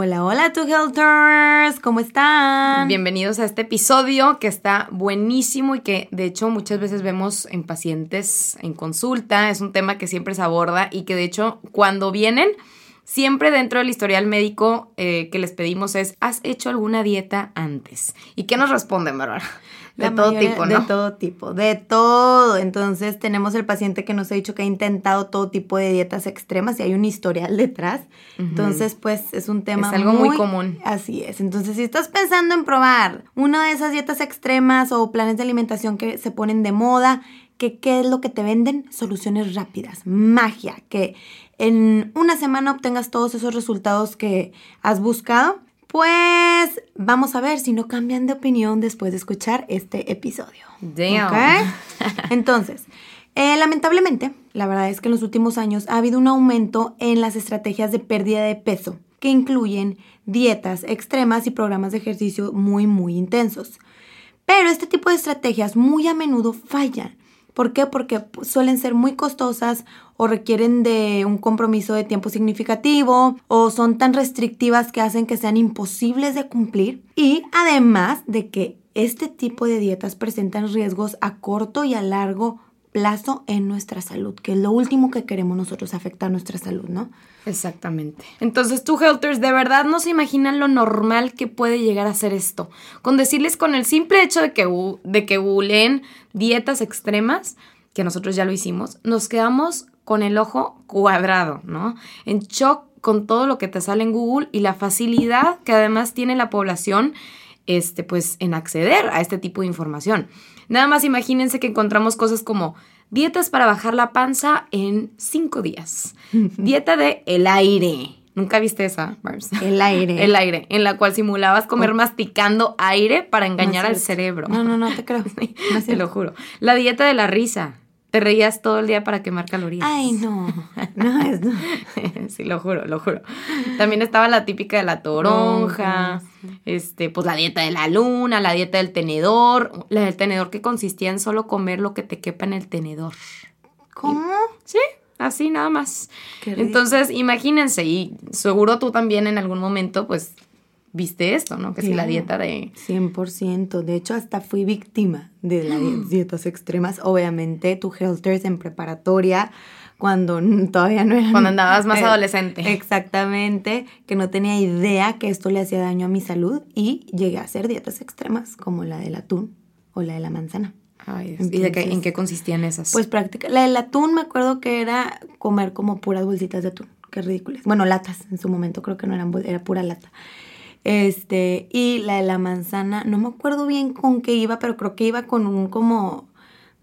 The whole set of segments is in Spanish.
Hola, hola, tu Helters, ¿cómo están? Bienvenidos a este episodio que está buenísimo y que de hecho muchas veces vemos en pacientes en consulta. Es un tema que siempre se aborda y que de hecho cuando vienen, siempre dentro del historial médico eh, que les pedimos es, ¿has hecho alguna dieta antes? ¿Y qué nos responden, Bárbara? De todo tipo, ¿no? De todo tipo, de todo. Entonces tenemos el paciente que nos ha dicho que ha intentado todo tipo de dietas extremas y hay un historial detrás. Entonces, pues es un tema es algo muy, común. Así es. Entonces, si estás pensando en probar una de esas dietas extremas o planes de alimentación que se ponen de moda, que qué es lo que te venden? Soluciones rápidas, magia, que en una semana obtengas todos esos resultados que has buscado pues vamos a ver si no cambian de opinión después de escuchar este episodio. Damn. Entonces, eh, lamentablemente, la verdad es que en los últimos años ha habido un aumento en las estrategias de pérdida de peso, que incluyen dietas extremas y programas de ejercicio muy, muy intensos. Pero este tipo de estrategias muy a menudo fallan ¿Por qué? Porque suelen ser muy costosas o requieren de un compromiso de tiempo significativo o son tan restrictivas que hacen que sean imposibles de cumplir. Y además de que este tipo de dietas presentan riesgos a corto y a largo plazo en nuestra salud, que es lo último que queremos nosotros afectar nuestra salud, ¿no? Exactamente. Entonces, tú, Helters, de verdad no se imaginan lo normal que puede llegar a ser esto. Con decirles con el simple hecho de que, de que googleen dietas extremas, que nosotros ya lo hicimos, nos quedamos con el ojo cuadrado, ¿no? En shock con todo lo que te sale en Google y la facilidad que además tiene la población este, pues, en acceder a este tipo de información. Nada más imagínense que encontramos cosas como Dietas para bajar la panza en cinco días. Dieta de el aire. ¿Nunca viste esa, El aire. El aire, en la cual simulabas comer oh. masticando aire para engañar al cerebro. No, no, no, te creo. te lo juro. La dieta de la risa. Te reías todo el día para quemar calorías. Ay, no. No, es no. sí, lo juro, lo juro. También estaba la típica de la toronja, este, pues la dieta de la luna, la dieta del tenedor, la del tenedor que consistía en solo comer lo que te quepa en el tenedor. ¿Cómo? sí, así nada más. Entonces, imagínense, y seguro tú también en algún momento, pues, viste esto, ¿no? Que si la dieta de... 100%. De hecho, hasta fui víctima de las dietas extremas. Obviamente, tu Helters en preparatoria, cuando todavía no era... Cuando andabas más eh, adolescente. Exactamente, que no tenía idea que esto le hacía daño a mi salud y llegué a hacer dietas extremas como la del atún o la de la manzana. Ay, ¿Y de qué, en qué consistían esas? Pues práctica. La del atún me acuerdo que era comer como puras bolsitas de atún. Qué ridículas. Bueno, latas en su momento creo que no eran era pura lata. Este, y la de la manzana, no me acuerdo bien con qué iba, pero creo que iba con un como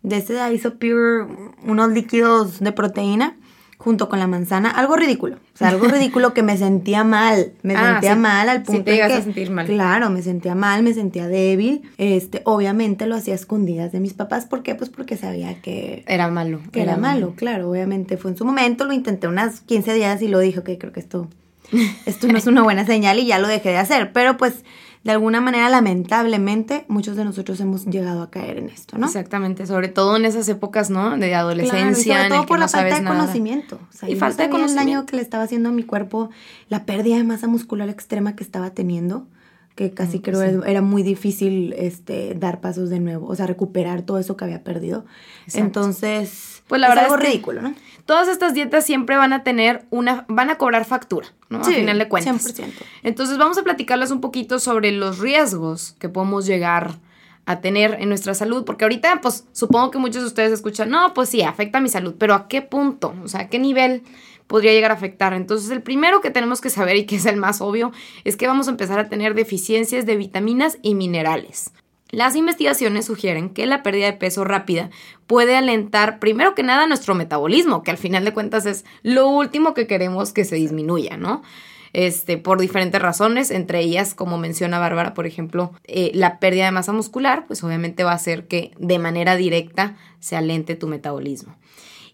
de ese Isopure, unos líquidos de proteína junto con la manzana, algo ridículo, o sea, algo ridículo que me sentía mal, me ah, sentía mal al punto sí te a sentir mal. Claro, me sentía mal, me sentía débil. Este, obviamente lo hacía escondidas de mis papás, ¿por qué? Pues porque sabía que era malo, que era, malo, claro, obviamente fue en su momento, lo intenté unas 15 días y lo dije, ok, creo que esto esto no es una buena señal y ya lo dejé de hacer, pero pues de alguna manera lamentablemente muchos de nosotros hemos llegado a caer en esto, ¿no? Exactamente, sobre todo en esas épocas, ¿no? De adolescencia, sobre todo por la falta de conocimiento. y falta de conocimiento. el daño que le estaba haciendo a mi cuerpo, la pérdida de masa muscular extrema que estaba teniendo que casi creo era muy difícil este, dar pasos de nuevo, o sea, recuperar todo eso que había perdido. Entonces, pues la verdad es algo ridículo, ¿no? Todas estas dietas siempre van a tener una, van a cobrar factura, ¿no? Sí, a final de cuentas. 100%. Entonces vamos a platicarles un poquito sobre los riesgos que podemos llegar a tener en nuestra salud, porque ahorita pues supongo que muchos de ustedes escuchan, no, pues sí, afecta a mi salud, pero ¿a qué punto? O sea, ¿a qué nivel podría llegar a afectar? Entonces, el primero que tenemos que saber y que es el más obvio es que vamos a empezar a tener deficiencias de vitaminas y minerales. Las investigaciones sugieren que la pérdida de peso rápida puede alentar, primero que nada, nuestro metabolismo, que al final de cuentas es lo último que queremos que se disminuya, ¿no? este, por diferentes razones, entre ellas, como menciona Bárbara, por ejemplo, eh, la pérdida de masa muscular, pues obviamente va a hacer que de manera directa se alente tu metabolismo.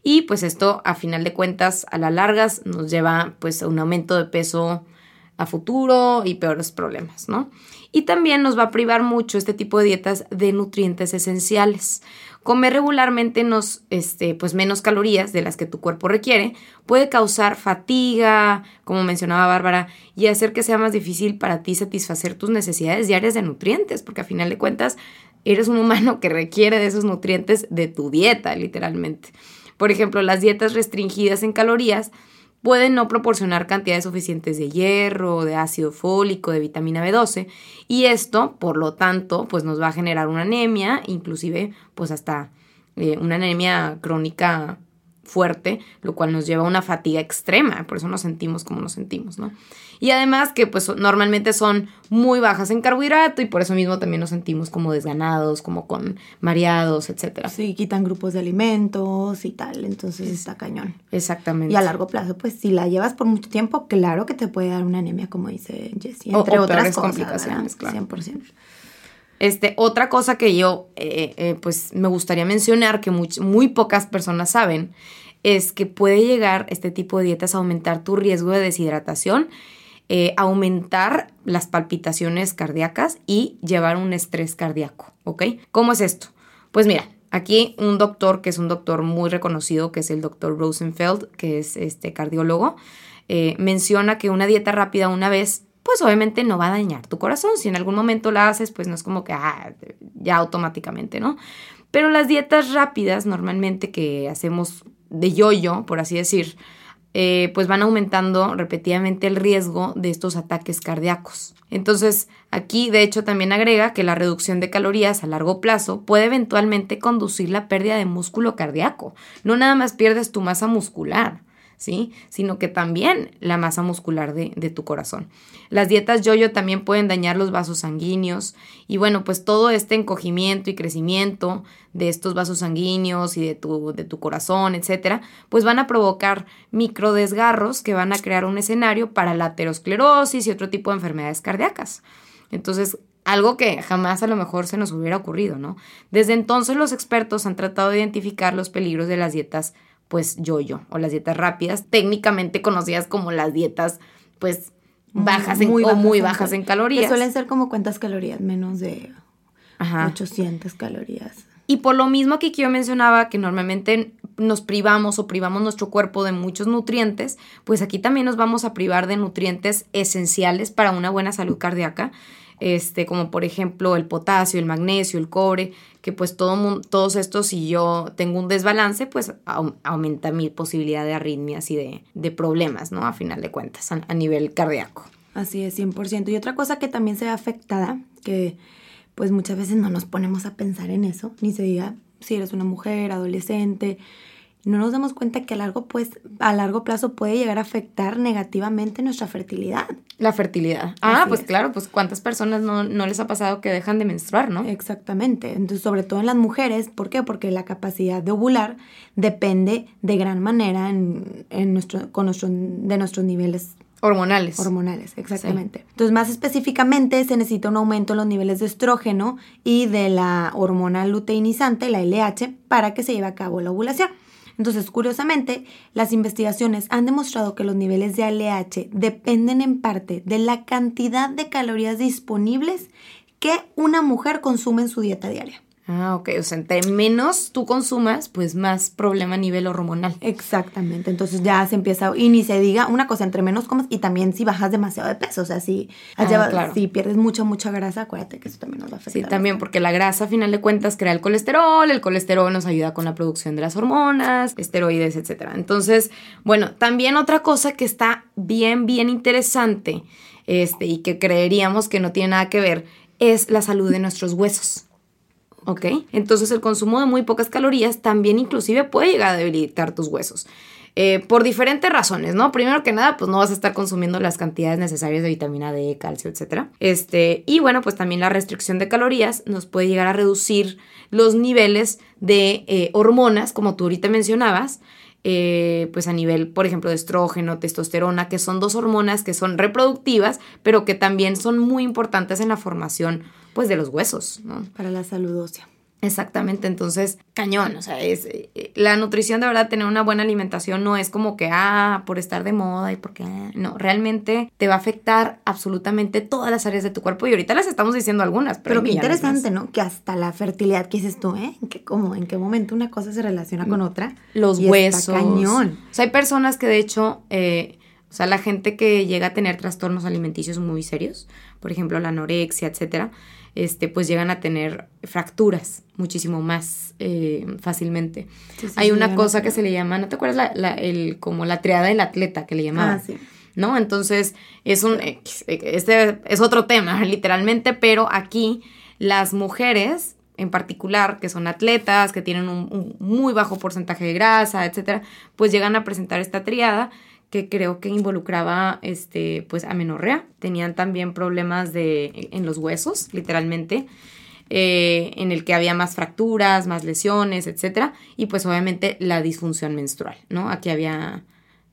Y pues esto, a final de cuentas, a la largas nos lleva pues a un aumento de peso a futuro y peores problemas, ¿no? Y también nos va a privar mucho este tipo de dietas de nutrientes esenciales. Comer regularmente nos, este, pues menos calorías de las que tu cuerpo requiere puede causar fatiga, como mencionaba Bárbara, y hacer que sea más difícil para ti satisfacer tus necesidades diarias de nutrientes, porque a final de cuentas eres un humano que requiere de esos nutrientes de tu dieta, literalmente. Por ejemplo, las dietas restringidas en calorías pueden no proporcionar cantidades suficientes de hierro, de ácido fólico, de vitamina B12 y esto, por lo tanto, pues nos va a generar una anemia, inclusive pues hasta eh, una anemia crónica fuerte, lo cual nos lleva a una fatiga extrema, por eso nos sentimos como nos sentimos, ¿no? Y además que pues normalmente son muy bajas en carbohidrato y por eso mismo también nos sentimos como desganados, como con mareados, etcétera. Sí, quitan grupos de alimentos y tal, entonces está cañón. Exactamente. Y a largo plazo, pues si la llevas por mucho tiempo, claro que te puede dar una anemia, como dice Jessie, entre otras complicaciones, claro. 100%. Este, otra cosa que yo, eh, eh, pues, me gustaría mencionar que muy, muy pocas personas saben es que puede llegar este tipo de dietas a aumentar tu riesgo de deshidratación eh, aumentar las palpitaciones cardíacas y llevar un estrés cardíaco, ¿ok? ¿Cómo es esto? Pues mira, aquí un doctor que es un doctor muy reconocido, que es el doctor Rosenfeld, que es este cardiólogo, eh, menciona que una dieta rápida una vez pues obviamente no va a dañar tu corazón. Si en algún momento la haces, pues no es como que ah, ya automáticamente, ¿no? Pero las dietas rápidas, normalmente que hacemos de yo-yo, por así decir, eh, pues van aumentando repetidamente el riesgo de estos ataques cardíacos. Entonces, aquí de hecho también agrega que la reducción de calorías a largo plazo puede eventualmente conducir la pérdida de músculo cardíaco. No nada más pierdes tu masa muscular, Sino que también la masa muscular de, tu corazón. Las dietas yo-yo también pueden dañar los vasos sanguíneos y bueno, pues todo este encogimiento y crecimiento de estos vasos sanguíneos y de tu, de tu corazón, etcétera, pues van a provocar microdesgarros que van a crear un escenario para la aterosclerosis y otro tipo de enfermedades cardíacas. Entonces, algo que jamás a lo mejor se nos hubiera ocurrido, ¿no? Desde entonces los expertos han tratado de identificar los peligros de las dietas pues yo-yo o las dietas rápidas, técnicamente conocidas como las dietas pues bajas en, muy o muy bajas en, calorías. Que suelen ser como cuántas calorías, menos de 800 calorías. Y por lo mismo que yo mencionaba que normalmente nos privamos o privamos nuestro cuerpo de muchos nutrientes, pues aquí también nos vamos a privar de nutrientes esenciales para una buena salud cardíaca este, como por ejemplo el potasio, el magnesio, el cobre, que pues todo, todos estos, si yo tengo un desbalance, pues aumenta mi posibilidad de arritmias y de, problemas, ¿no? A final de cuentas, a, nivel cardíaco. Así es, 100%. Y otra cosa que también se ve afectada, que pues muchas veces no nos ponemos a pensar en eso, ni se diga si eres una mujer, adolescente, no nos damos cuenta que a largo, pues, a largo plazo puede llegar a afectar negativamente nuestra fertilidad. La fertilidad. Ah, pues claro, pues cuántas personas no, les ha pasado que dejan de menstruar, ¿no? Exactamente. Entonces, sobre todo en las mujeres, ¿por qué? Porque la capacidad de ovular depende de gran manera en, nuestro, con nuestro, de nuestros niveles Hormonales. Hormonales, exactamente. Entonces, más específicamente, se necesita un aumento en los niveles de estrógeno y de la hormona luteinizante, la LH, para que se lleve a cabo la ovulación. Entonces, curiosamente, las investigaciones han demostrado que los niveles de ALH dependen en parte de la cantidad de calorías disponibles que una mujer consume en su dieta diaria. Ah, ok. O sea, entre menos tú consumas, pues más problema a nivel hormonal. Exactamente. Entonces ya se empieza, y ni se diga una cosa, entre menos comas y también si bajas demasiado de peso. O sea, si, ah, si pierdes mucha, mucha grasa, acuérdate que eso también nos va a afectar. Sí, también, porque la grasa, a final de cuentas, crea el colesterol. El colesterol nos ayuda con la producción de las hormonas, esteroides, etc. Entonces, bueno, también otra cosa que está bien, bien interesante este, y que creeríamos que no tiene nada que ver es la salud de nuestros huesos. ¿Ok? Entonces el consumo de muy pocas calorías también inclusive puede llegar a debilitar tus huesos. Eh, por diferentes razones, ¿no? Primero que nada, pues no vas a estar consumiendo las cantidades necesarias de vitamina D, calcio, etc. Este, y bueno, pues también la restricción de calorías nos puede llegar a reducir los niveles de eh, hormonas, como tú ahorita mencionabas, eh, pues a nivel, por ejemplo, de estrógeno, testosterona, que son dos hormonas que son reproductivas, pero que también son muy importantes en la formación, pues, de los huesos, ¿no? Para la salud ósea. Exactamente, entonces, cañón, o sea, es eh, la nutrición de verdad, tener una buena alimentación no es como que, ah, por estar de moda y porque, ah, no, realmente te va a afectar absolutamente todas las áreas de tu cuerpo y ahorita las estamos diciendo algunas, pero, pero qué interesante, ¿no? Que hasta la fertilidad que dices tú, ¿eh? ¿En qué, cómo, ¿En qué momento una cosa se relaciona con otra? Los huesos. cañón. O sea, hay personas que de hecho, eh, o sea, la gente que llega a tener trastornos alimenticios muy serios, por ejemplo, la anorexia, etcétera, este, pues llegan a tener fracturas muchísimo más eh, fácilmente. Hay una cosa que se le llama, ¿no te acuerdas la, el, como la triada del atleta que le llamaban? Ah, sí. ¿No? Entonces, es un, este es otro tema, literalmente, pero aquí las mujeres en particular, que son atletas, que tienen un, un muy bajo porcentaje de grasa, etcétera, pues llegan a presentar esta triada que creo que involucraba este pues amenorrea. Tenían también problemas de en los huesos, literalmente. Eh, en el que había más fracturas, más lesiones, etcétera, y pues obviamente la disfunción menstrual, ¿no? Aquí había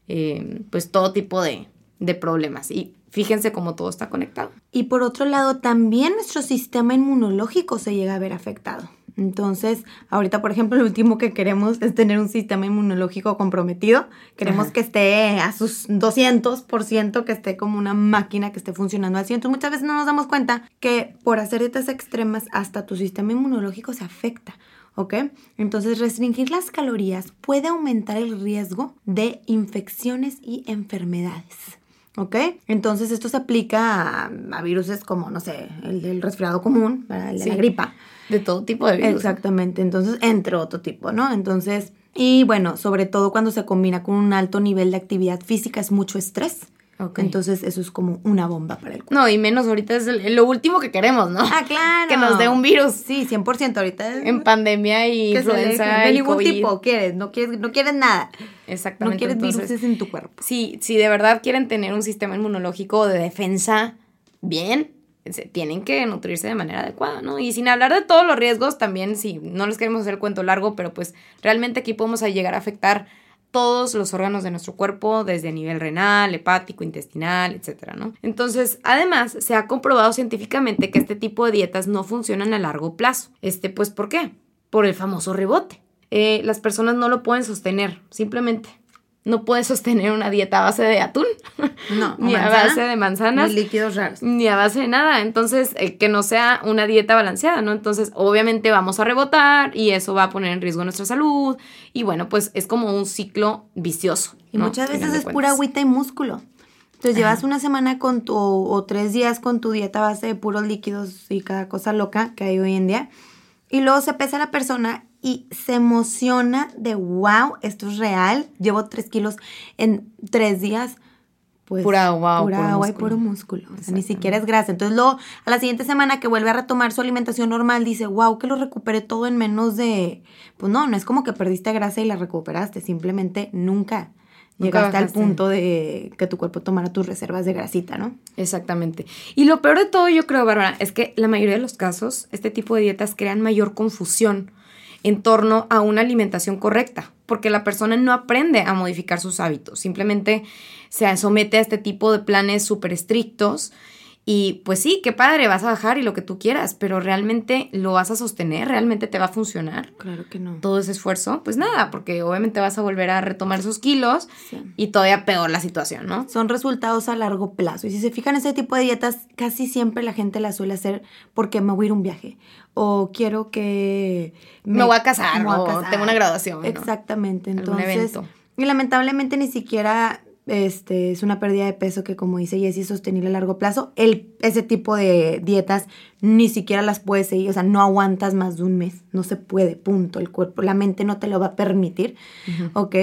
eh, pues todo tipo de, de problemas y fíjense cómo todo está conectado. Y por otro lado, también nuestro sistema inmunológico se llega a ver afectado. Entonces, ahorita, por ejemplo, lo último que queremos es tener un sistema inmunológico comprometido. Queremos que esté a sus 200%, que esté como una máquina que esté funcionando al 100. Entonces, muchas veces no nos damos cuenta que por hacer dietas extremas, hasta tu sistema inmunológico se afecta. ¿ok? Entonces, restringir las calorías puede aumentar el riesgo de infecciones y enfermedades. ¿Ok? Entonces esto se aplica a, a virus como, no sé, el del resfriado común, el de la gripa. De todo tipo de virus. Exactamente, entonces, entre otro tipo, ¿no? Entonces, y bueno, sobre todo cuando se combina con un alto nivel de actividad física, es mucho estrés. Okay. Entonces eso es como una bomba para el cuerpo. No, y menos ahorita es lo último que queremos, ¿no? Ah, claro. Que nos dé un virus. Sí, 100% ahorita. Es, en pandemia y influenza De ningún tipo quieres, no quieres, no quieres nada. Exactamente. No quieres virus en tu cuerpo. Sí, si de verdad quieren tener un sistema inmunológico de defensa bien, tienen que nutrirse de manera adecuada, ¿no? Y sin hablar de todos los riesgos, también, si no les queremos hacer el cuento largo, pero pues realmente aquí podemos llegar a afectar todos los órganos de nuestro cuerpo, desde nivel renal, hepático, intestinal, etcétera, ¿no? Entonces, además, se ha comprobado científicamente que este tipo de dietas no funcionan a largo plazo. Este, pues, ¿por qué? Por el famoso rebote. Eh, las personas no lo pueden sostener, simplemente no puedes sostener una dieta a base de atún. No, ni a base de manzanas. Ni líquidos raros. Ni a base de nada. Entonces, eh, que no sea una dieta balanceada, ¿no? Entonces, obviamente vamos a rebotar y eso va a poner en riesgo nuestra salud. Y bueno, pues es como un ciclo vicioso. Y muchas veces es pura agüita y músculo. Entonces, llevas una semana con tu, o tres días con tu dieta a base de puros líquidos y cada cosa loca que hay hoy en día. Y luego se pesa la persona y se emociona de wow, esto es real. Llevo tres kilos en tres días. Pues, pura agua, pura agua y puro músculo. O sea, ni siquiera es grasa. Entonces, luego, a la siguiente semana que vuelve a retomar su alimentación normal, dice, wow, que lo recuperé todo en menos de. Pues no, no es como que perdiste grasa y la recuperaste. Simplemente nunca llegaste al punto de que tu cuerpo tomara tus reservas de grasita, ¿no? Exactamente. Y lo peor de todo, yo creo, Bárbara, es que la mayoría de los casos, este tipo de dietas crean mayor confusión en torno a una alimentación correcta, porque la persona no aprende a modificar sus hábitos, simplemente se somete a este tipo de planes súper estrictos y pues sí, qué padre, vas a bajar y lo que tú quieras, pero realmente lo vas a sostener, realmente te va a funcionar. Claro que no. Todo ese esfuerzo, pues nada, porque obviamente vas a volver a retomar esos kilos y todavía peor la situación, ¿no? Son resultados a largo plazo. Y si se fijan, ese tipo de dietas casi siempre la gente las suele hacer porque me voy a ir a un viaje o quiero que me, voy a casar o tengo una graduación. Exactamente. Entonces, y lamentablemente ni siquiera este, es una pérdida de peso que, como dice Jessie, es sostenible a largo plazo. El, ese tipo de dietas ni siquiera las puedes seguir, o sea, no aguantas más de un mes, no se puede, punto. El cuerpo, la mente no te lo va a permitir, ¿ok?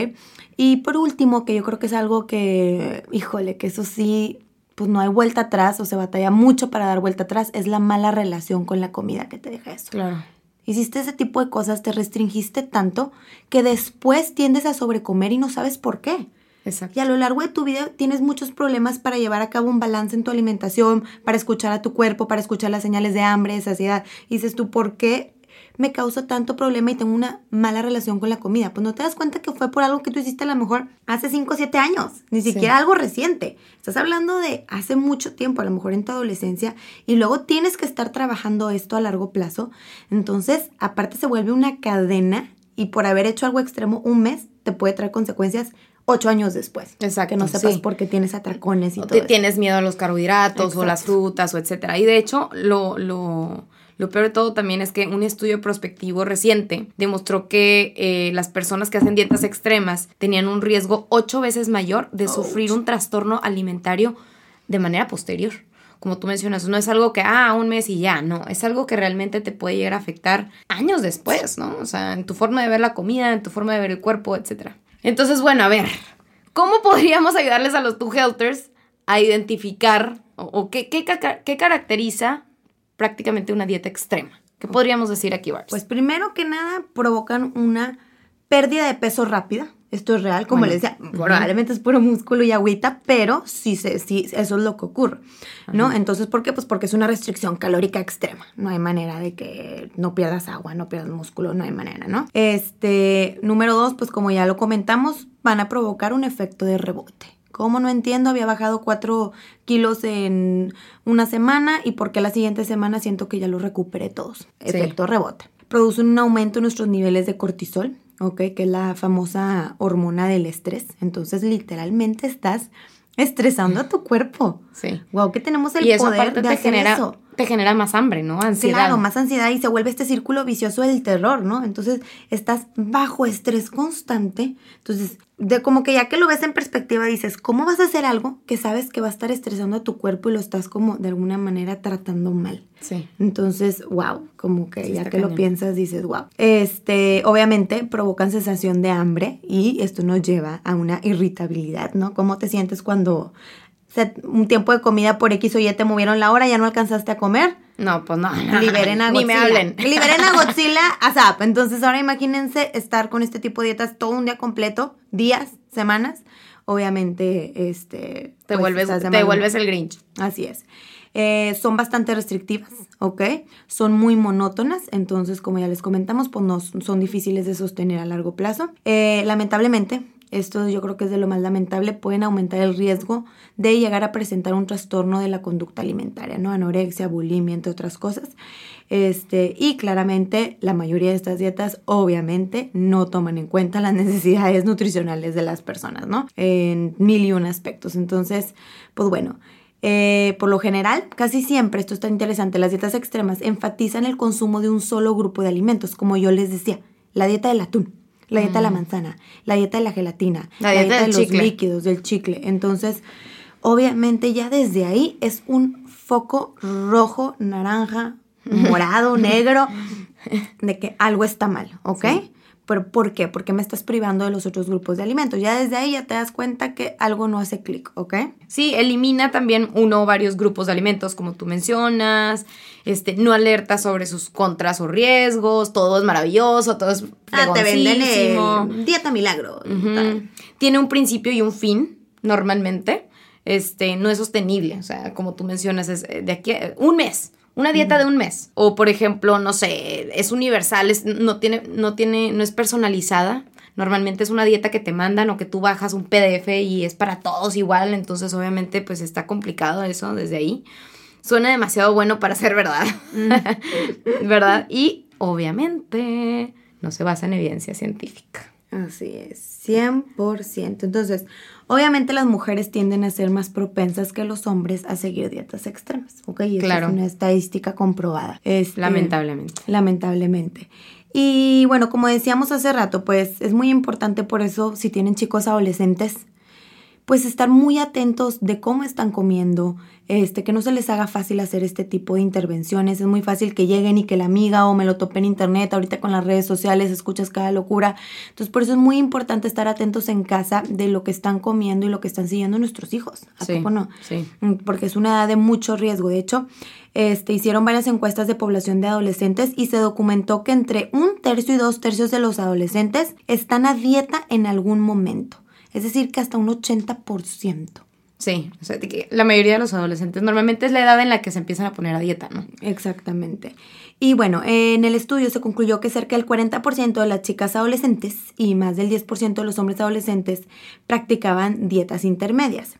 Y por último, que yo creo que es algo que, híjole, que eso sí, pues no hay vuelta atrás o se batalla mucho para dar vuelta atrás, es la mala relación con la comida que te deja eso. Claro. Hiciste ese tipo de cosas, te restringiste tanto que después tiendes a sobrecomer y no sabes por qué. Exacto. Y a lo largo de tu vida tienes muchos problemas para llevar a cabo un balance en tu alimentación, para escuchar a tu cuerpo, para escuchar las señales de hambre, de saciedad. Y dices tú, ¿por qué me causa tanto problema y tengo una mala relación con la comida? Pues no te das cuenta que fue por algo que tú hiciste a lo mejor hace 5 o 7 años, ni siquiera algo reciente. Estás hablando de hace mucho tiempo, a lo mejor en tu adolescencia, y luego tienes que estar trabajando esto a largo plazo. Entonces, aparte se vuelve una cadena y por haber hecho algo extremo un mes te puede traer consecuencias ocho años después. Exacto. Que no sepas sí. por qué tienes atracones y O todo. te eso. tienes miedo a los carbohidratos o las frutas o etcétera. Y de hecho, lo, lo, lo peor de todo también es que un estudio prospectivo reciente demostró que eh, las personas que hacen dietas extremas tenían un riesgo ocho veces mayor de sufrir un trastorno alimentario de manera posterior. Como tú mencionas, no es algo que, ah, un mes y ya, no, es algo que realmente te puede llegar a afectar años después, ¿no? O sea, en tu forma de ver la comida, en tu forma de ver el cuerpo, etcétera. Entonces, bueno, a ver, ¿cómo podríamos ayudarles a los two healthers a identificar o, qué, qué, qué caracteriza prácticamente una dieta extrema? ¿Qué podríamos decir aquí, Barbs? Pues primero que nada provocan una pérdida de peso rápida. Esto es real, como Bueno, les decía, probablemente es puro músculo y agüita, pero sí, se, sí eso es lo que ocurre, ¿no? Entonces, ¿por qué? Pues porque es una restricción calórica extrema. No hay manera de que no pierdas agua, no pierdas músculo, no hay manera, ¿no? Este, número dos, pues como ya lo comentamos, van a provocar un efecto de rebote. ¿Cómo no entiendo? Había bajado 4 kilos en una semana y porque la siguiente semana siento que ya lo recuperé todos. Efecto rebote. Producen un aumento en nuestros niveles de cortisol, ¿ok? Que es la famosa hormona del estrés. Entonces, literalmente estás estresando a tu cuerpo. sí. Wow, que tenemos el Y eso poder aparte de te hacer genera, eso. Te genera más hambre, ¿no? Ansiedad. Claro, más ansiedad y se vuelve este círculo vicioso del terror, ¿no? Entonces estás bajo estrés constante. Entonces, de como que ya que lo ves en perspectiva dices, ¿cómo vas a hacer algo que sabes que va a estar estresando a tu cuerpo y lo estás como de alguna manera tratando mal? Sí. Entonces, wow, como que Sí, ya que lo piensas dices, wow. Este, obviamente provocan sensación de hambre y esto nos lleva a una irritabilidad, ¿no? ¿Cómo te sientes cuando un tiempo de comida por X o Y te movieron la hora, ya no alcanzaste a comer? No, pues no. no. Liberen a Godzilla. Ni me hablen. Liberen a Godzilla ASAP. Entonces ahora imagínense estar con este tipo de dietas todo un día completo, días, semanas. Obviamente, este... Te, pues, vuelves, te vuelves el Grinch. Así es. Eh, son bastante restrictivas, ¿ok? Son muy monótonas, entonces como ya les comentamos, pues no son difíciles de sostener a largo plazo. Eh, lamentablemente, esto yo creo que es de lo más lamentable, pueden aumentar el riesgo de llegar a presentar un trastorno de la conducta alimentaria, ¿no? Anorexia, bulimia, entre otras cosas. Este, y claramente la mayoría de estas dietas obviamente no toman en cuenta las necesidades nutricionales de las personas, ¿no? En mil y un aspectos. Entonces, pues bueno, eh, por lo general, casi siempre, esto está interesante, las dietas extremas enfatizan el consumo de un solo grupo de alimentos, como yo les decía, la dieta del atún, la dieta de la manzana, la dieta de la gelatina, La dieta de los chicle. líquidos, del chicle. Entonces, obviamente ya desde ahí es un foco rojo, naranja, morado, negro, de que algo está mal, ¿ok? ¿Pero por qué? Porque me estás privando de los otros grupos de alimentos. Ya desde ahí ya te das cuenta que algo no hace clic, ¿ok? Sí, elimina también uno o varios grupos de alimentos, como tú mencionas. Este, no alerta sobre sus contras o riesgos. Todo es maravilloso, todo es Ah, te venden el dieta milagro. tal. Tiene un principio y un fin, normalmente. Este, no es sostenible. O sea, como tú mencionas, es eh, de aquí a un mes. Una dieta de un mes. O, por ejemplo, no sé, es universal, es- no, tiene, no tiene, no es personalizada. Normalmente es una dieta que te mandan o que tú bajas un PDF y es para todos igual. Entonces, obviamente, pues está complicado eso desde ahí. Suena demasiado bueno para ser verdad. ¿Verdad? Y obviamente no se basa en evidencia científica. Así es, 100%. Entonces, obviamente las mujeres tienden a ser más propensas que los hombres a seguir dietas extremas, ¿ok? Y Claro. es una estadística comprobada. Este, Lamentablemente. Lamentablemente. Y bueno, como decíamos hace rato, pues es muy importante por eso si tienen chicos adolescentes, pues estar muy atentos de cómo están comiendo, este, que no se les haga fácil hacer este tipo de intervenciones. Es muy fácil que lleguen y que la amiga o me lo tope en internet, ahorita con las redes sociales escuchas cada locura. Entonces, por eso es muy importante estar atentos en casa de lo que están comiendo y lo que están siguiendo nuestros hijos. ¿A poco no? Sí. Mm, Porque es una edad de mucho riesgo. De hecho, este, hicieron varias encuestas de población de adolescentes y se documentó que entre un tercio y dos tercios de los adolescentes están a dieta en algún momento. Es decir, que hasta un 80%. Sí, o sea, la mayoría de los adolescentes normalmente es la edad en la que se empiezan a poner a dieta, ¿no? Exactamente. Y bueno, en el estudio se concluyó que cerca del 40% de las chicas adolescentes y más del 10% de los hombres adolescentes practicaban dietas intermedias.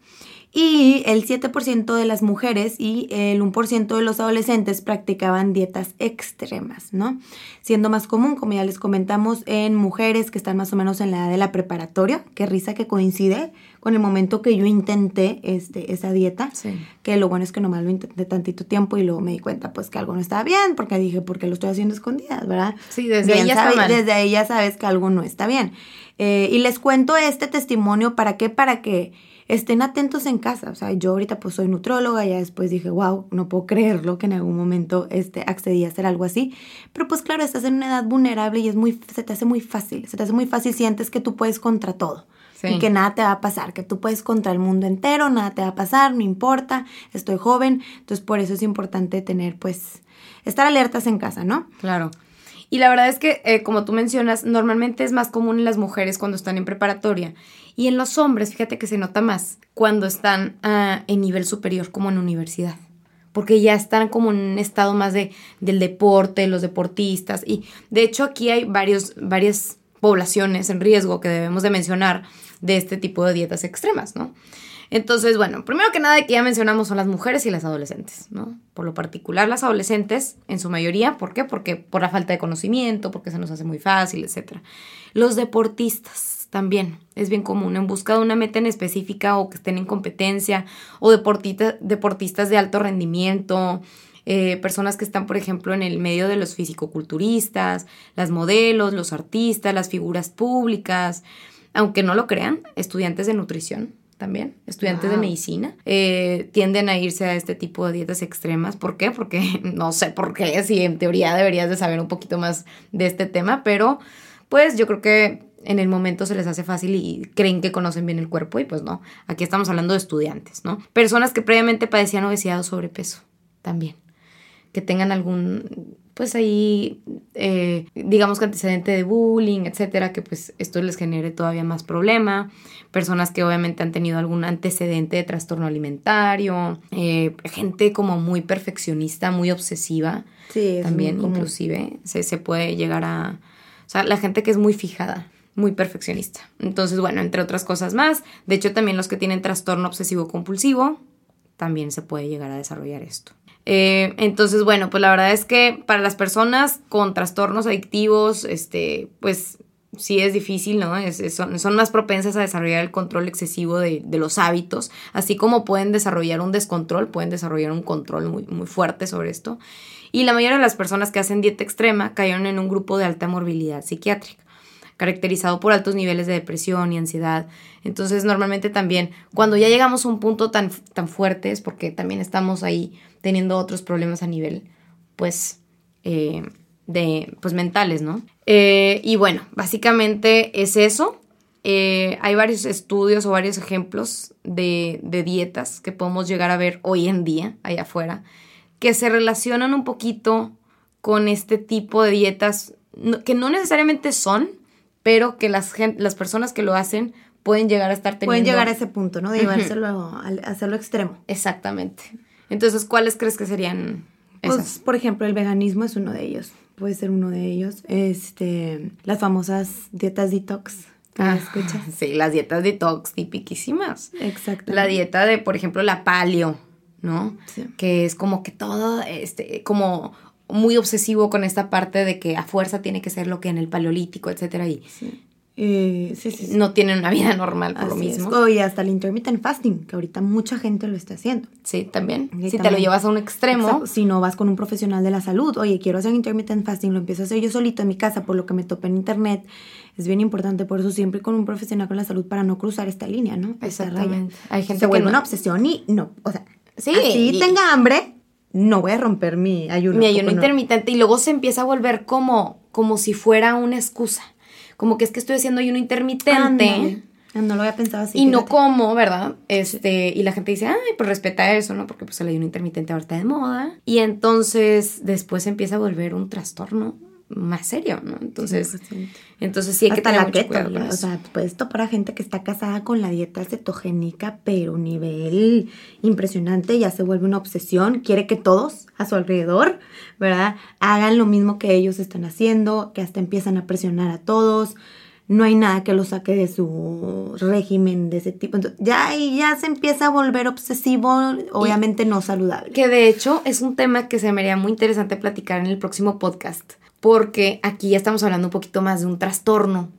Y el 7% de las mujeres y el 1% de los adolescentes practicaban dietas extremas, ¿no? Siendo más común, como ya les comentamos, en mujeres que están más o menos en la edad de la preparatoria. Qué risa que coincide con el momento que yo intenté este, esa dieta. Sí. Que lo bueno es que nomás lo intenté tantito tiempo y luego me di cuenta pues que algo no estaba bien, porque dije, ¿por qué lo estoy haciendo escondidas, verdad? Sí, desde ahí Bien ya sabe- mal. Desde ahí ya sabes que algo no está bien. Eh, y les cuento este testimonio, ¿para qué? Para que estén atentos en casa. O sea, yo ahorita pues soy nutróloga, ya después dije, wow, no puedo creerlo que en algún momento este, accedí a hacer algo así. Pero pues claro, estás en una edad vulnerable y es muy, se te hace muy fácil. Se te hace muy fácil, sientes que tú puedes contra todo. Sí. Y que nada te va a pasar, que tú puedes contra el mundo entero, nada te va a pasar, no importa, estoy joven. Entonces por eso es importante tener pues, estar alertas en casa, ¿no? Claro. Y la verdad es que, eh, como tú mencionas, normalmente es más común en las mujeres cuando están en preparatoria. Y en los hombres, fíjate que se nota más cuando están ah, en nivel superior, como en universidad. Porque ya están como en un estado más de, del deporte, los deportistas. Y de hecho aquí hay varios, varias poblaciones en riesgo que debemos de mencionar de este tipo de dietas extremas, ¿no? Entonces, bueno, primero que nada que ya mencionamos son las mujeres y las adolescentes, ¿no? Por lo particular las adolescentes en su mayoría, ¿por qué? Porque por la falta de conocimiento, porque se nos hace muy fácil, etc. Los deportistas también es bien común en busca de una meta en específica o que estén en competencia o deportistas de alto rendimiento, eh, personas que están, por ejemplo, en el medio de los fisicoculturistas, las modelos, los artistas, las figuras públicas, aunque no lo crean, estudiantes de nutrición también, estudiantes de medicina, eh, tienden a irse a este tipo de dietas extremas. ¿Por qué? Porque no sé por qué, si en teoría deberías de saber un poquito más de este tema, pero pues yo creo que en el momento se les hace fácil y creen que conocen bien el cuerpo y pues no, aquí estamos hablando de estudiantes, ¿no? Personas que previamente padecían obesidad o sobrepeso también que tengan algún, pues ahí, eh, digamos que antecedente de bullying, etcétera, que pues esto les genere todavía más problema. Personas que obviamente han tenido algún antecedente de trastorno alimentario. eh, gente como muy perfeccionista, muy obsesiva. Sí, también, inclusive, se, se puede llegar a. O sea, la gente que es muy fijada. Muy perfeccionista. Entonces, bueno, entre otras cosas más. De hecho, también los que tienen trastorno obsesivo compulsivo, también se puede llegar a desarrollar esto. Eh, entonces, bueno, pues la verdad es que para las personas con trastornos adictivos, este, pues sí es difícil, ¿no? Es- es- son, son más propensas a desarrollar el control excesivo de, de los hábitos, así como pueden desarrollar un descontrol, pueden desarrollar un control muy, muy fuerte sobre esto. Y la mayoría de las personas que hacen dieta extrema cayeron en un grupo de alta morbilidad psiquiátrica caracterizado por altos niveles de depresión y ansiedad. Entonces, normalmente también, cuando ya llegamos a un punto tan, tan fuerte, es porque también estamos ahí teniendo otros problemas a nivel, pues, eh, de, pues, mentales, ¿no? Eh, y bueno, básicamente es eso. Eh, hay varios estudios o varios ejemplos de, de dietas que podemos llegar a ver hoy en día, allá afuera, que se relacionan un poquito con este tipo de dietas que no necesariamente son, pero que las, las personas que lo hacen pueden llegar a estar teniendo. Pueden llegar a ese punto, ¿no? De llevárselo al- a hacerlo extremo. Exactamente. Entonces, ¿cuáles crees que serían Pues, esas? por ejemplo, el veganismo es uno de ellos. Puede ser uno de ellos. Este, las famosas dietas detox. ¿Te Ah, escuchas? Sí, las dietas detox tipiquísimas. Exacto. La dieta de, por ejemplo, la paleo, ¿no? Sí. Que es como que todo, este, como muy obsesivo con esta parte de que a fuerza tiene que ser lo que en el paleolítico, etcétera. Y Sí. Eh, sí, sí, no tienen una vida normal por lo Así es. mismo. Oh, y hasta el intermittent fasting, que ahorita mucha gente lo está haciendo. Sí, también. Si te lo también. llevas a un extremo, Exacto. Si no vas con un profesional de la salud, oye, quiero hacer intermittent fasting, lo empiezo a hacer yo solito en mi casa por lo que me topé en internet. Es bien importante, por eso siempre con un profesional con la salud para no cruzar esta línea, ¿no? Exactamente. Hay gente Se que vuelve no- una obsesión y no, o sea, Sí, así y- tenga hambre, no voy a romper mi ayuno. mi ayuno intermitente y luego se empieza a volver como, como si fuera una excusa. Como que es que estoy haciendo ayuno intermitente. Ah, No lo había pensado así. y no fíjate. como, ¿verdad? Este, y la gente dice, ay, pues respeta eso, ¿no? Porque pues el ayuno intermitente ahora está de moda. Y entonces después empieza a volver un trastorno más serio, ¿no? Entonces, 100%. entonces sí hay que Hasta tener la mucho keto, cuidado con o sea, puedes topar a gente que está casada con la dieta cetogénica, pero nivel impresionante, ya se vuelve una obsesión, quiere que todos a su alrededor, ¿verdad? Hagan lo mismo que ellos están haciendo, que hasta empiezan a presionar a todos. No hay nada que los saque de su régimen de ese tipo. Entonces, ya ahí ya se empieza a volver obsesivo, obviamente no saludable. Que de hecho es un tema que se me haría muy interesante platicar en el próximo podcast, porque aquí ya estamos hablando un poquito más de un trastorno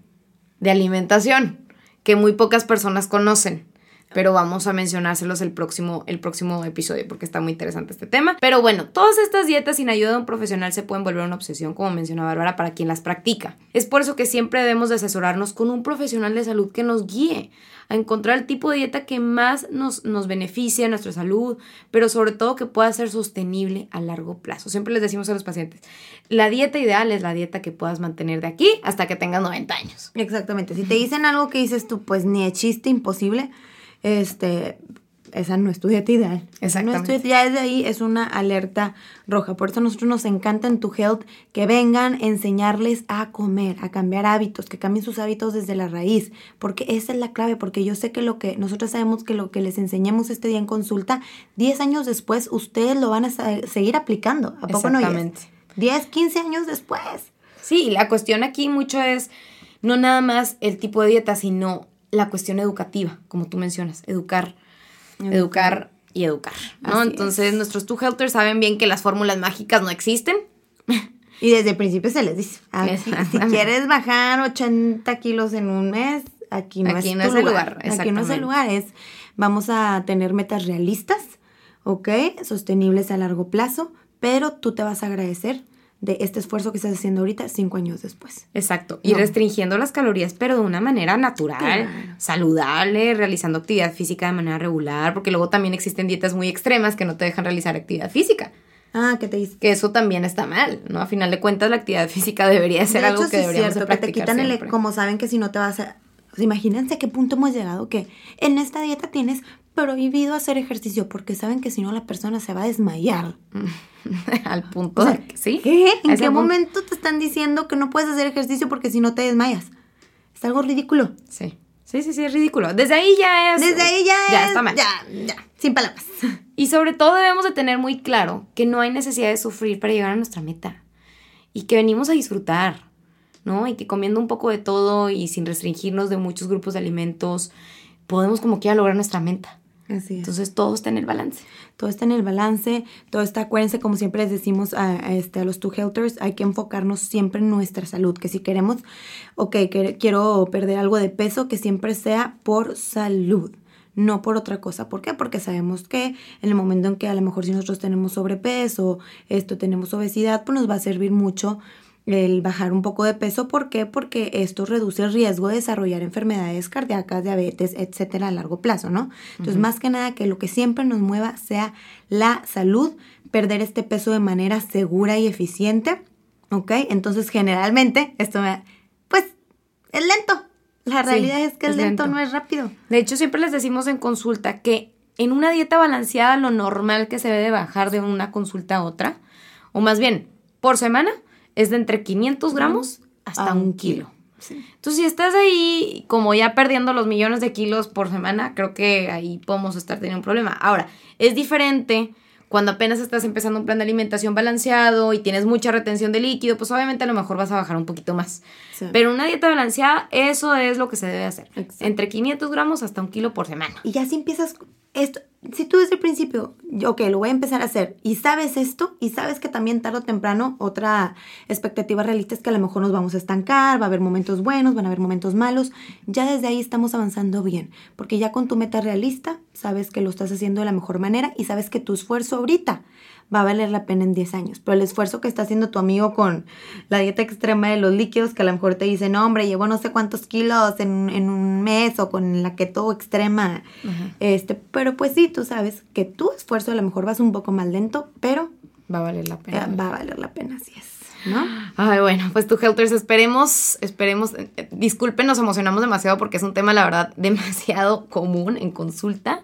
de alimentación que muy pocas personas conocen. Pero vamos a mencionárselos el próximo, el próximo episodio porque está muy interesante este tema. Pero bueno, todas estas dietas sin ayuda de un profesional se pueden volver una obsesión, como menciona Bárbara, para quien las practica. Es por eso que siempre debemos de asesorarnos con un profesional de salud que nos guíe a encontrar el tipo de dieta que más nos, nos beneficie a nuestra salud, pero sobre todo que pueda ser sostenible a largo plazo. Siempre les decimos a los pacientes, la dieta ideal es la dieta que puedas mantener de aquí hasta que tengas 90 años. Exactamente. Si te dicen algo que dices tú, pues ni de chiste, imposible, este, esa no es tu dieta ideal. Esa no es tu Exactamente. dieta- ya desde ahí es una alerta roja. Por eso a nosotros nos encanta en Tu Health que vengan a enseñarles a comer, a cambiar hábitos, que cambien sus hábitos desde la raíz, porque esa es la clave, porque yo sé que lo que nosotros sabemos que lo que les enseñamos este día en consulta, 10 años después ustedes lo van a seguir aplicando. ¿A poco no? Exactamente. 10, 15 años después. Sí, la cuestión aquí mucho es no nada más el tipo de dieta, sino la cuestión educativa, como tú mencionas, educar, educar y educar, ¿no? Así Entonces, nuestros two healthers saben bien que las fórmulas mágicas no existen. Y desde el principio se les dice, ah, si, quieres bajar 80 kilos en un mes, aquí no Aquí es no tu es el lugar. lugar, Aquí no es el lugar, es vamos a tener metas realistas, ¿ok? Sostenibles a largo plazo, pero tú te vas a agradecer de este esfuerzo que estás haciendo ahorita cinco años después. Exacto. Y No. restringiendo las calorías, pero de una manera natural, Claro. saludable, realizando actividad física de manera regular, porque luego también existen dietas muy extremas que no te dejan realizar actividad física. Ah, ¿qué te dice? Que eso también está mal, ¿no? A final de cuentas, la actividad física debería ser de algo que sí deberíamos de cierto, que te quitan el, como saben que si no te vas a... imagínense a qué punto hemos llegado que en esta dieta tienes prohibido hacer ejercicio porque saben que si no la persona se va a desmayar. Al punto O sea, de que sí. ¿En qué momento te están diciendo que no puedes hacer ejercicio porque si no te desmayas? Es algo ridículo. Sí. Sí, sí, sí, es ridículo. Desde ahí ya es. Desde ahí ya, Ya es- está mal. Ya, ya, sin palabras. Y sobre todo debemos de tener muy claro que no hay necesidad de sufrir para llegar a nuestra meta. Y que venimos a disfrutar, ¿no? Y que comiendo un poco de todo y sin restringirnos de muchos grupos de alimentos, podemos como quiera lograr nuestra meta. Así es. Entonces todo está en el balance. todo está en el balance, todo está, acuérdense, como siempre les decimos a, a este, a los two healthers, hay que enfocarnos siempre en nuestra salud, que si queremos, ok, que quiero perder algo de peso, que siempre sea por salud, no por otra cosa. ¿Por qué? Porque sabemos que en el momento en que a lo mejor si nosotros tenemos sobrepeso, esto tenemos obesidad, pues nos va a servir mucho el bajar un poco de peso. ¿Por qué? Porque esto reduce el riesgo de desarrollar enfermedades cardíacas, diabetes, etcétera, a largo plazo, ¿no? Entonces, más que nada, que lo que siempre nos mueva sea la salud, perder este peso de manera segura y eficiente, ¿ok? Entonces, generalmente, esto me... Pues, es lento. La Sí, realidad es que es, lento, lento. no es rápido. De hecho, siempre les decimos en consulta que en una dieta balanceada lo normal que se debe bajar de una consulta a otra, o más bien, por semana, es de entre 500 gramos hasta un un kilo. Sí. Entonces, si estás ahí como ya perdiendo los millones de kilos por semana, creo que ahí podemos estar teniendo un problema. Ahora, es diferente cuando apenas estás empezando un plan de alimentación balanceado y tienes mucha retención de líquido, pues obviamente a lo mejor vas a bajar un poquito más. Sí. Pero una dieta balanceada, eso es lo que se debe hacer. Exacto. Entre 500 gramos hasta un kilo por semana. Y ya si empiezas, esto, si tú desde el principio, ok, lo voy a empezar a hacer y sabes esto y sabes que también tarde o temprano otra expectativa realista es que a lo mejor nos vamos a estancar, va a haber momentos buenos, van a haber momentos malos, ya desde ahí estamos avanzando bien, porque ya con tu meta realista sabes que lo estás haciendo de la mejor manera y sabes que tu esfuerzo ahorita va a valer la pena en 10 años. Pero el esfuerzo que está haciendo tu amigo con la dieta extrema de los líquidos, que a lo mejor te dicen, no, hombre, llevo no sé cuántos kilos en, un mes o con la keto extrema. este Pero pues sí, tú sabes que tu esfuerzo a lo mejor vas un poco más lento, pero... Va a valer la pena. va a valer la pena, así es. ¿No? Ay, bueno, pues tu Helters, esperemos, esperemos, eh, disculpen, nos emocionamos demasiado porque es un tema, la verdad, demasiado común en consulta,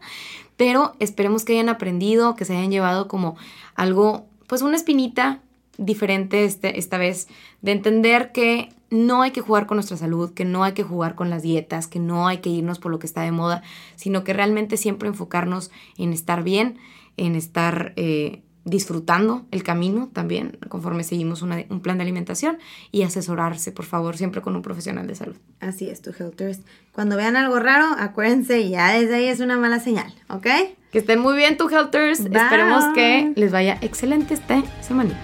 pero esperemos que hayan aprendido, que se hayan llevado como algo, pues una espinita diferente este, esta vez, de entender que no hay que jugar con nuestra salud, que no hay que jugar con las dietas, que no hay que irnos por lo que está de moda, sino que realmente siempre enfocarnos en estar bien, en estar eh, disfrutando el camino también conforme seguimos un plan de alimentación y asesorarse, por favor, siempre con un profesional de salud. Así es, tu Helters. Cuando vean algo raro, acuérdense, ya desde ahí es una mala señal, ¿ok? Que estén muy bien, tu Helters. Esperemos que les vaya excelente esta semanita.